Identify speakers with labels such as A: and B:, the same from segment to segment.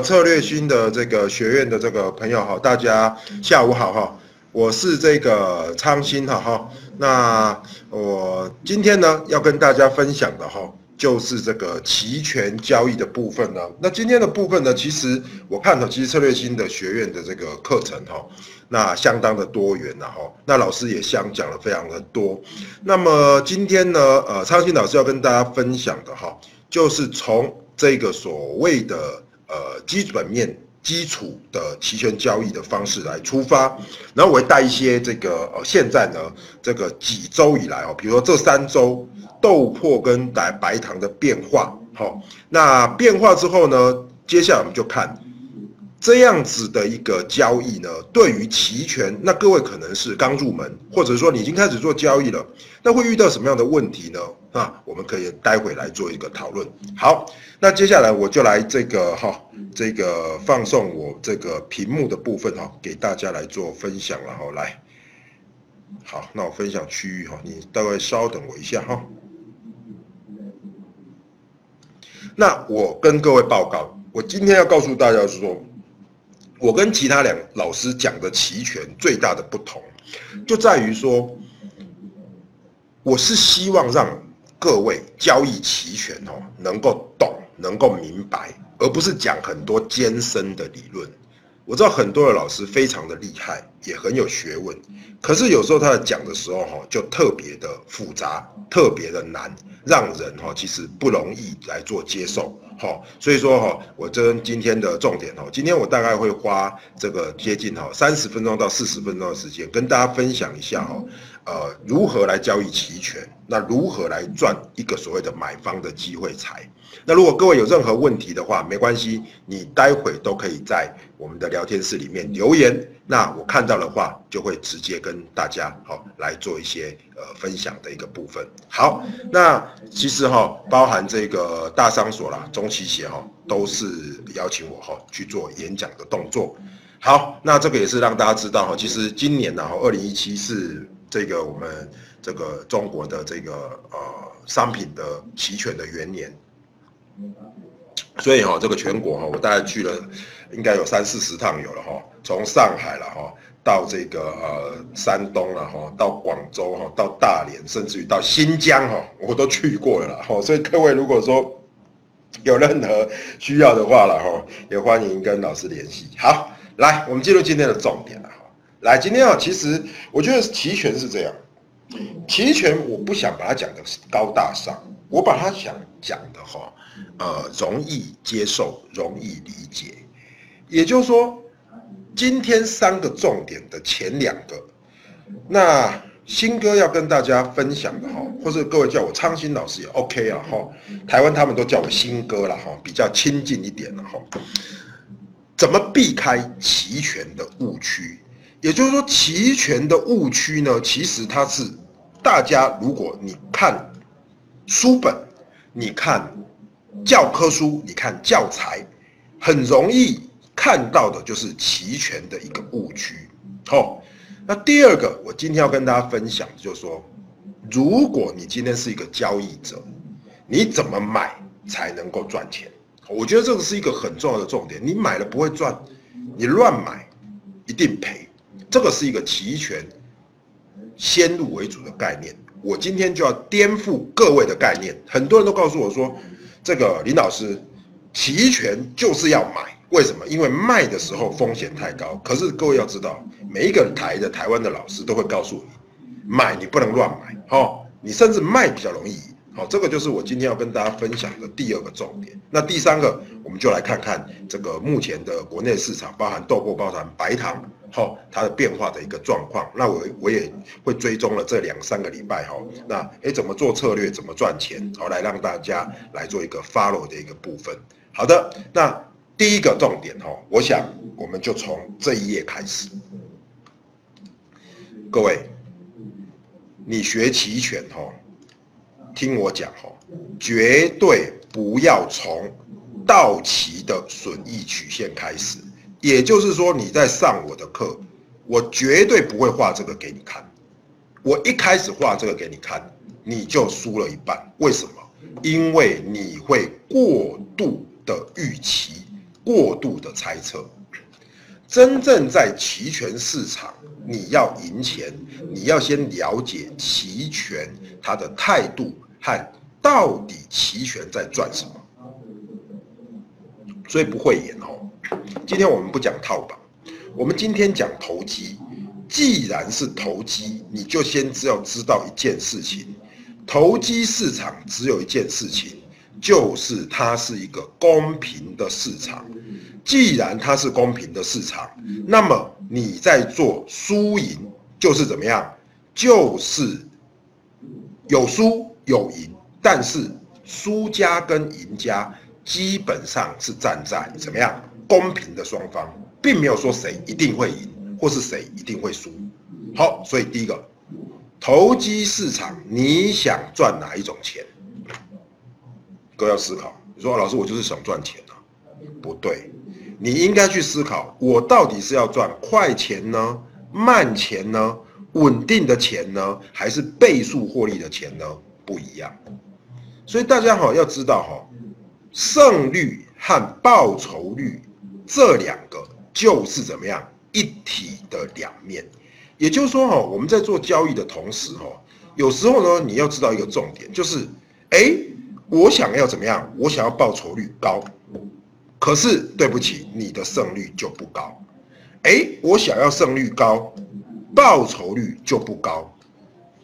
A: 策略新的这个学院的这个朋友哈，大家下午好哈，我是这个昌兴哈哈。那我今天呢要跟大家分享的哈，就是这个期权交易的部分呢。那今天的部分呢，其实我看到其实策略新的学院的这个课程哈，那相当的多元呐哈。那老师也相讲了非常的多。那么今天呢，呃，昌兴老师要跟大家分享的哈，就是从这个所谓的呃基本面基础的期权交易的方式来出发，然后我会带一些这个呃现在呢这个几周以来哦，比如说这三周豆粕跟白白糖的变化，好，那变化之后呢，接下来我们就看。这样子的一个交易呢，对于期权，那各位可能是刚入门，或者说你已经开始做交易了，那会遇到什么样的问题呢？啊，我们可以待会来做一个讨论。好，那接下来我就来这个哈，这个放送我这个屏幕的部分哈，给大家来做分享了哈。来，好，那我分享区域哈，你大概稍等我一下哈。那我跟各位报告，我今天要告诉大家是说。我跟其他两老师讲的齐全最大的不同，就在于说，我是希望让各位交易齐全哦，能够懂，能够明白，而不是讲很多艰深的理论。我知道很多的老师非常的厉害，也很有学问，可是有时候他在讲的时候哈，就特别的复杂，特别的难，让人哈其实不容易来做接受。好，所以说哈，我这今天的重点哈，今天我大概会花这个接近哈三十分钟到四十分钟的时间，跟大家分享一下哈，呃，如何来交易期权，那如何来赚一个所谓的买方的机会财。那如果各位有任何问题的话，没关系，你待会都可以在我们的聊天室里面留言。那我看到的话，就会直接跟大家好来做一些呃分享的一个部分。好，那其实哈，包含这个大商所啦、中期协哈，都是邀请我哈去做演讲的动作。好，那这个也是让大家知道哈，其实今年呢，二零一七是这个我们这个中国的这个呃商品的期权的元年。所以哈，这个全国哈，我大概去了，应该有三四十趟有了哈。从上海了哈，到这个呃山东了哈，到广州哈，到大连，甚至于到新疆哈，我都去过了哈。所以各位如果说有任何需要的话了哈，也欢迎跟老师联系。好，来，我们进入今天的重点了哈。来，今天啊，其实我觉得期权是这样，期权我不想把它讲的高大上，我把它想讲的哈。呃，容易接受，容易理解。也就是说，今天三个重点的前两个，那新哥要跟大家分享的哈，或者各位叫我昌新老师也 OK 啊哈。台湾他们都叫我新哥了哈，比较亲近一点了哈。怎么避开齐全的误区？也就是说，齐全的误区呢，其实它是大家如果你看书本，你看。教科书，你看教材，很容易看到的就是期权的一个误区。好，那第二个，我今天要跟大家分享，就是说，如果你今天是一个交易者，你怎么买才能够赚钱？我觉得这个是一个很重要的重点。你买了不会赚，你乱买一定赔。这个是一个期权先入为主的概念。我今天就要颠覆各位的概念。很多人都告诉我说。这个林老师，期权就是要买，为什么？因为卖的时候风险太高。可是各位要知道，每一个台的台湾的老师都会告诉你，买你不能乱买，哈，你甚至卖比较容易。好，这个就是我今天要跟大家分享的第二个重点。那第三个，我们就来看看这个目前的国内市场，包含豆粕、包含白糖，好，它的变化的一个状况。那我我也会追踪了这两三个礼拜，哈，那诶怎么做策略，怎么赚钱，好，来让大家来做一个 follow 的一个部分。好的，那第一个重点，哈，我想我们就从这一页开始。各位，你学期权，哈。听我讲哈，绝对不要从到期的损益曲线开始。也就是说，你在上我的课，我绝对不会画这个给你看。我一开始画这个给你看，你就输了一半。为什么？因为你会过度的预期过度的猜测。真正在期权市场，你要赢钱，你要先了解期权它的态度和到底期权在赚什么。所以不会演哦。今天我们不讲套榜，我们今天讲投机。既然是投机，你就先只要知道一件事情：投机市场只有一件事情，就是它是一个公平的市场。既然它是公平的市场，那么你在做输赢就是怎么样？就是有输有赢，但是输家跟赢家基本上是站在怎么样公平的双方，并没有说谁一定会赢或是谁一定会输。好，所以第一个投机市场，你想赚哪一种钱？都要思考。你说老师，我就是想赚钱啊，不对。你应该去思考，我到底是要赚快钱呢、慢钱呢、稳定的钱呢，还是倍数获利的钱呢？不一样。所以大家好要知道哈，胜率和报酬率这两个就是怎么样一体的两面。也就是说哈，我们在做交易的同时哈，有时候呢，你要知道一个重点，就是哎，我想要怎么样？我想要报酬率高。可是对不起，你的胜率就不高。哎，我想要胜率高，报酬率就不高。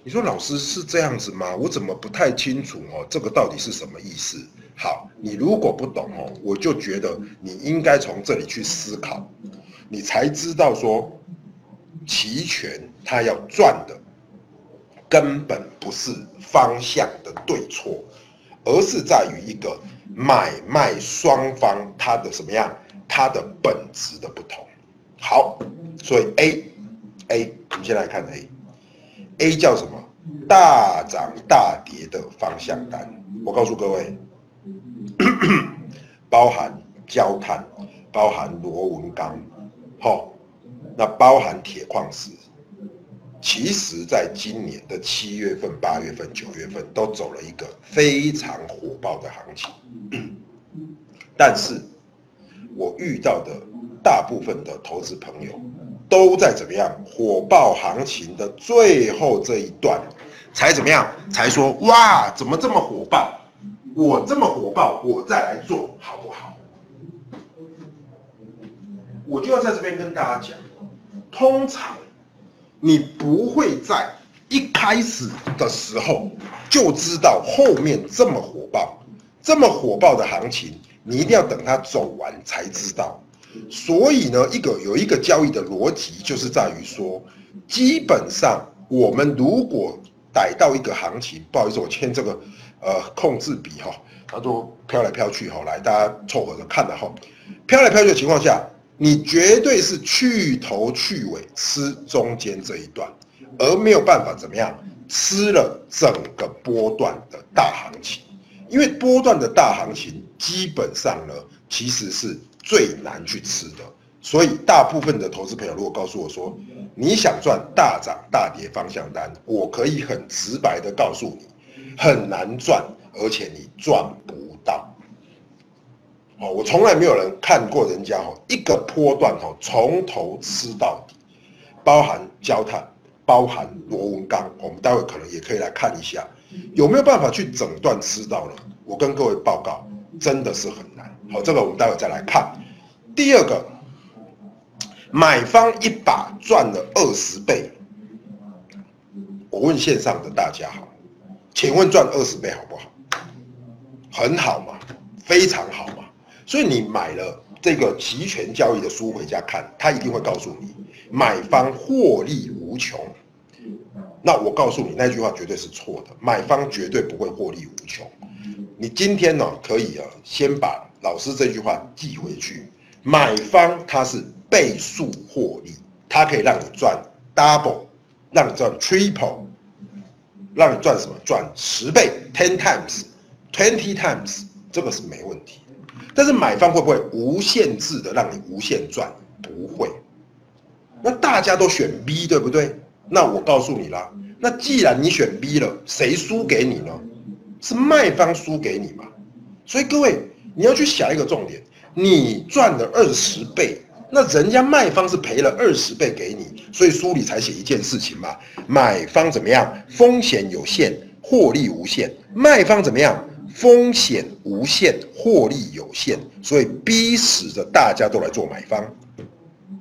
A: 你说老师是这样子吗？我怎么不太清楚哦？这个到底是什么意思？好，你如果不懂哦，我就觉得你应该从这里去思考，你才知道说，期权它要赚的根本不是方向的对错，而是在于一个。买卖双方它的什么样？它的本质的不同。好，所以 A A，我们先来看 A，A 叫什么？大涨大跌的方向单。我告诉各位，包含焦炭，包含螺纹钢，好，那包含铁矿石。其实，在今年的七月份、八月份、九月份都走了一个非常火爆的行情，但是，我遇到的大部分的投资朋友都在怎么样？火爆行情的最后这一段，才怎么样？才说哇，怎么这么火爆？我这么火爆，我再来做好不好？我就要在这边跟大家讲，通常。你不会在一开始的时候就知道后面这么火爆、这么火爆的行情，你一定要等它走完才知道。所以呢，一个有一个交易的逻辑就是在于说，基本上我们如果逮到一个行情，不好意思，我签这个呃控制笔哈，它都飘来飘去哈，来大家凑合着看的哈，飘来飘去的情况下。你绝对是去头去尾吃中间这一段，而没有办法怎么样吃了整个波段的大行情，因为波段的大行情基本上呢，其实是最难去吃的。所以大部分的投资朋友如果告诉我说你想赚大涨大跌方向单，我可以很直白的告诉你，很难赚，而且你赚不。哦，我从来没有人看过人家哦，一个波段哦，从头吃到底，包含焦炭，包含螺纹钢，我们待会可能也可以来看一下，有没有办法去整段吃到呢？我跟各位报告，真的是很难。好，这个我们待会再来看。第二个，买方一把赚了二十倍，我问线上的大家好，请问赚二十倍好不好？很好嘛，非常好嘛。所以你买了这个期权交易的书回家看，他一定会告诉你，买方获利无穷。那我告诉你那句话绝对是错的，买方绝对不会获利无穷。你今天呢可以啊，先把老师这句话记回去，买方他是倍数获利，它可以让你赚 double，让你赚 triple，让你赚什么？赚十倍 ten times，twenty times，这个是没问题。但是买方会不会无限制的让你无限赚？不会。那大家都选 B 对不对？那我告诉你啦，那既然你选 B 了，谁输给你呢？是卖方输给你嘛？所以各位你要去想一个重点，你赚了二十倍，那人家卖方是赔了二十倍给你，所以书里才写一件事情嘛，买方怎么样？风险有限，获利无限；卖方怎么样？风险无限，获利有限，所以逼使着大家都来做买方。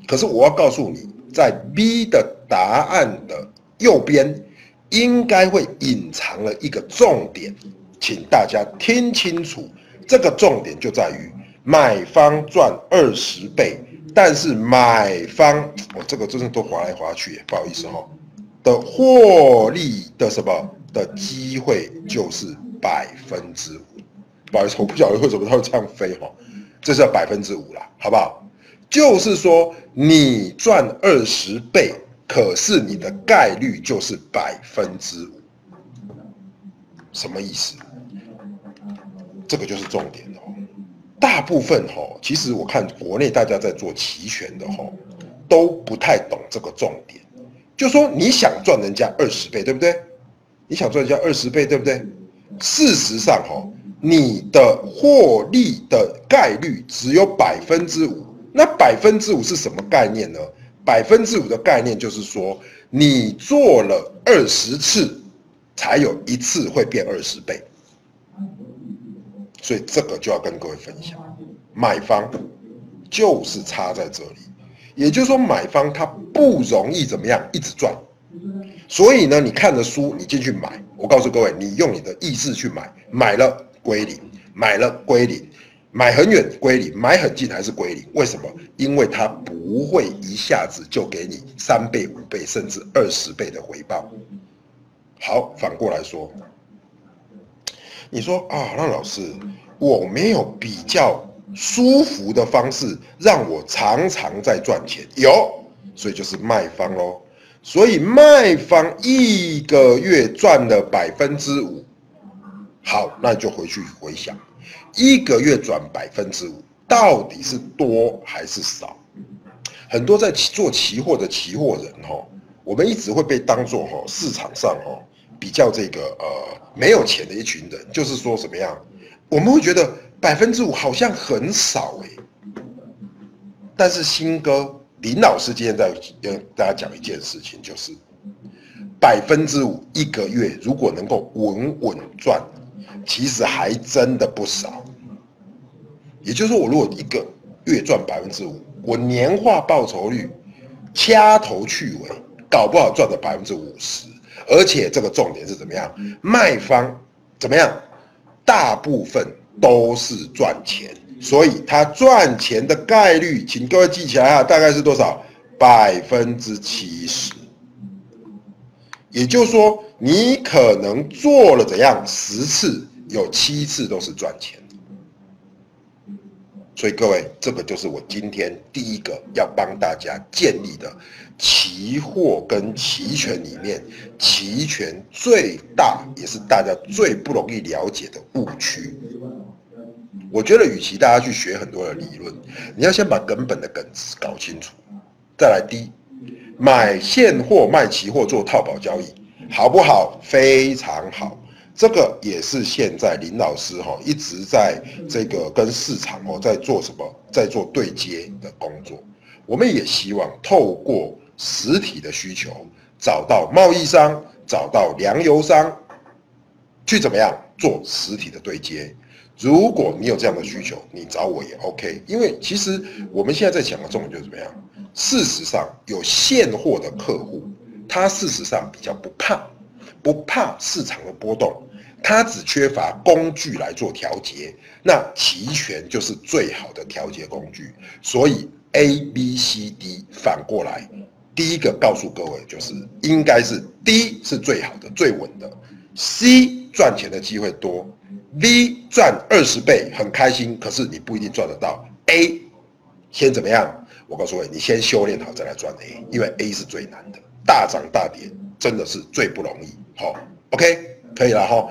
A: 可是我要告诉你，在 B 的答案的右边，应该会隐藏了一个重点，请大家听清楚。这个重点就在于买方赚二十倍，但是买方，我这个真的都划来划去，不好意思哈，的获利的什么的机会就是。百分之五，不好意思，我不晓得为什么它会这样飞哈，这是要百分之五啦，好不好？就是说你赚二十倍，可是你的概率就是百分之五，什么意思？这个就是重点哦。大部分哈，其实我看国内大家在做期权的哈，都不太懂这个重点。就说你想赚人家二十倍，对不对？你想赚人家二十倍，对不对？事实上，哈，你的获利的概率只有百分之五。那百分之五是什么概念呢？百分之五的概念就是说，你做了二十次，才有一次会变二十倍。所以这个就要跟各位分享，买方就是差在这里。也就是说，买方他不容易怎么样一直赚。所以呢，你看着书，你进去买。我告诉各位，你用你的意志去买，买了归零，买了归零，买很远归零，买很近还是归零。为什么？因为它不会一下子就给你三倍、五倍，甚至二十倍的回报。好，反过来说，你说啊，那老师，我没有比较舒服的方式让我常常在赚钱，有，所以就是卖方喽。所以卖方一个月赚了百分之五，好，那就回去回想，一个月赚百分之五到底是多还是少？很多在做期货的期货人哈，我们一直会被当做哈市场上哦比较这个呃没有钱的一群人，就是说什么样？我们会觉得百分之五好像很少哎，但是新哥。林老师今天在跟大家讲一件事情，就是百分之五一个月，如果能够稳稳赚，其实还真的不少。也就是说，我如果一个月赚百分之五，我年化报酬率掐头去尾，搞不好赚了百分之五十。而且这个重点是怎么样？卖方怎么样？大部分都是赚钱。所以他赚钱的概率，请各位记起来啊，大概是多少？百分之七十。也就是说，你可能做了怎样十次，有七次都是赚钱的。所以各位，这个就是我今天第一个要帮大家建立的期货跟期权里面，期权最大也是大家最不容易了解的误区。我觉得，与其大家去学很多的理论，你要先把根本的梗搞清楚。再来，第一，买现货卖期货做套保交易，好不好？非常好。这个也是现在林老师哈一直在这个跟市场哦在做什么，在做对接的工作。我们也希望透过实体的需求，找到贸易商，找到粮油商，去怎么样做实体的对接。如果你有这样的需求，你找我也 OK。因为其实我们现在在讲的重点就是怎么样？事实上，有现货的客户，他事实上比较不怕，不怕市场的波动，他只缺乏工具来做调节。那期权就是最好的调节工具。所以 A、B、C、D 反过来，第一个告诉各位就是，应该是 D 是最好的、最稳的，C 赚钱的机会多。V 赚二十倍很开心，可是你不一定赚得到。A 先怎么样？我告诉你，你先修炼好再来赚 A，因为 A 是最难的，大涨大跌真的是最不容易。好，OK，可以了哈。